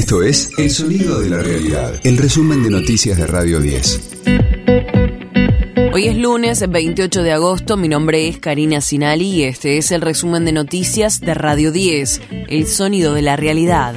Esto es El Sonido de la Realidad, el resumen de noticias de Radio 10. Hoy es lunes 28 de agosto, mi nombre es Karina Sinali y este es el resumen de noticias de Radio 10, El Sonido de la Realidad.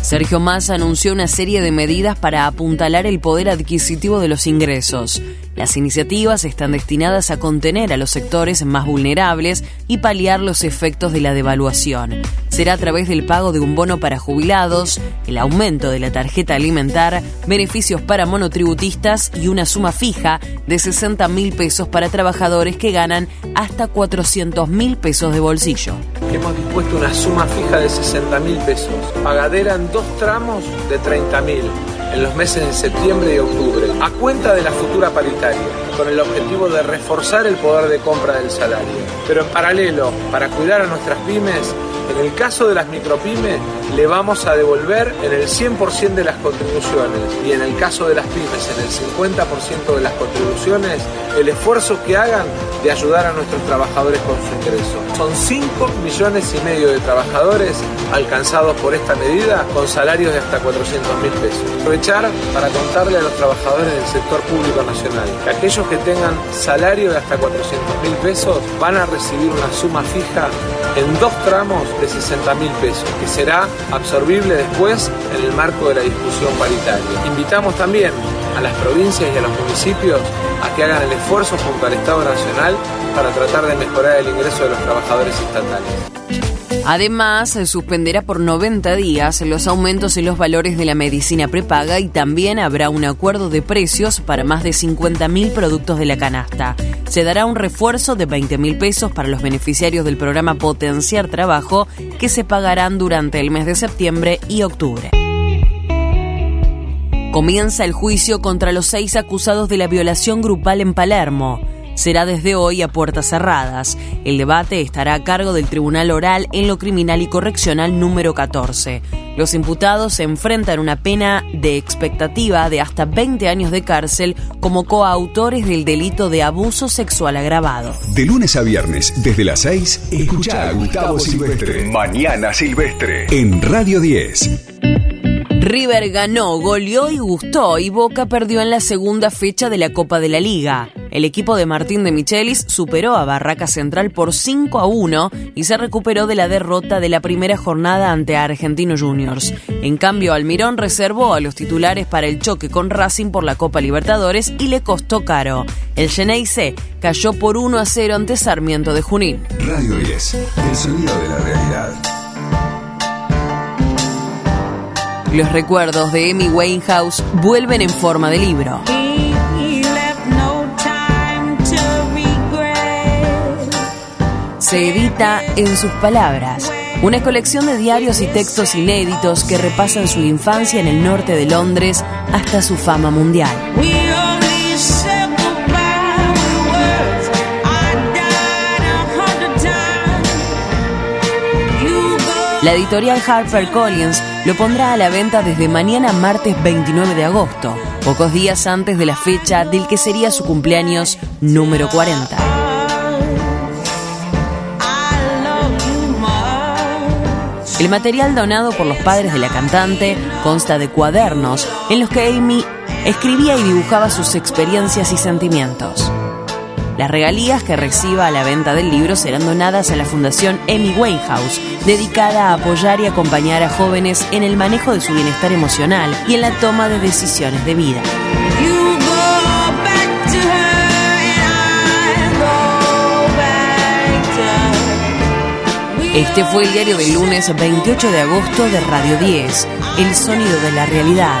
Sergio Massa anunció una serie de medidas para apuntalar el poder adquisitivo de los ingresos. Las iniciativas están destinadas a contener a los sectores más vulnerables y paliar los efectos de la devaluación. Será a través del pago de un bono para jubilados, el aumento de la tarjeta alimentar, beneficios para monotributistas y una suma fija de 60 mil pesos para trabajadores que ganan hasta 400 mil pesos de bolsillo. Hemos dispuesto una suma fija de 60 mil pesos, pagadera en dos tramos de 30 mil en los meses de septiembre y octubre, a cuenta de la futura paritaria, con el objetivo de reforzar el poder de compra del salario. Pero en paralelo, para cuidar a nuestras pymes, en el caso de las micropymes, le vamos a devolver en el 100% de las contribuciones y en el caso de las pymes, en el 50% de las contribuciones, el esfuerzo que hagan de ayudar a nuestros trabajadores con su ingreso. Son 5 millones y medio de trabajadores alcanzados por esta medida con salarios de hasta 400 mil pesos. Aprovechar para contarle a los trabajadores del sector público nacional que aquellos que tengan salario de hasta 400 mil pesos van a recibir una suma fija en dos tramos de 60 mil pesos, que será absorbible después en el marco de la discusión paritaria. Invitamos también a las provincias y a los municipios a que hagan el esfuerzo junto al Estado Nacional para tratar de mejorar el ingreso de los trabajadores estatales. Además, se suspenderá por 90 días los aumentos en los valores de la medicina prepaga y también habrá un acuerdo de precios para más de 50.000 productos de la canasta. Se dará un refuerzo de 20.000 pesos para los beneficiarios del programa Potenciar Trabajo que se pagarán durante el mes de septiembre y octubre. Comienza el juicio contra los seis acusados de la violación grupal en Palermo será desde hoy a puertas cerradas. El debate estará a cargo del Tribunal Oral en lo Criminal y Correccional número 14. Los imputados se enfrentan una pena de expectativa de hasta 20 años de cárcel como coautores del delito de abuso sexual agravado. De lunes a viernes, desde las 6, escucha a Gustavo Silvestre. Mañana Silvestre. En Radio 10. River ganó, goleó y gustó y Boca perdió en la segunda fecha de la Copa de la Liga. El equipo de Martín de Michelis superó a Barraca Central por 5 a 1 y se recuperó de la derrota de la primera jornada ante Argentino Juniors. En cambio, Almirón reservó a los titulares para el choque con Racing por la Copa Libertadores y le costó caro. El C cayó por 1 a 0 ante Sarmiento de Junín. Radio 10, el sonido de la realidad. Los recuerdos de Amy Winehouse vuelven en forma de libro. se edita en sus palabras, una colección de diarios y textos inéditos que repasan su infancia en el norte de Londres hasta su fama mundial. La editorial HarperCollins lo pondrá a la venta desde mañana martes 29 de agosto, pocos días antes de la fecha del que sería su cumpleaños número 40. El material donado por los padres de la cantante consta de cuadernos en los que Amy escribía y dibujaba sus experiencias y sentimientos. Las regalías que reciba a la venta del libro serán donadas a la Fundación Amy Winehouse, dedicada a apoyar y acompañar a jóvenes en el manejo de su bienestar emocional y en la toma de decisiones de vida. Este fue el diario del lunes 28 de agosto de Radio 10, El sonido de la realidad.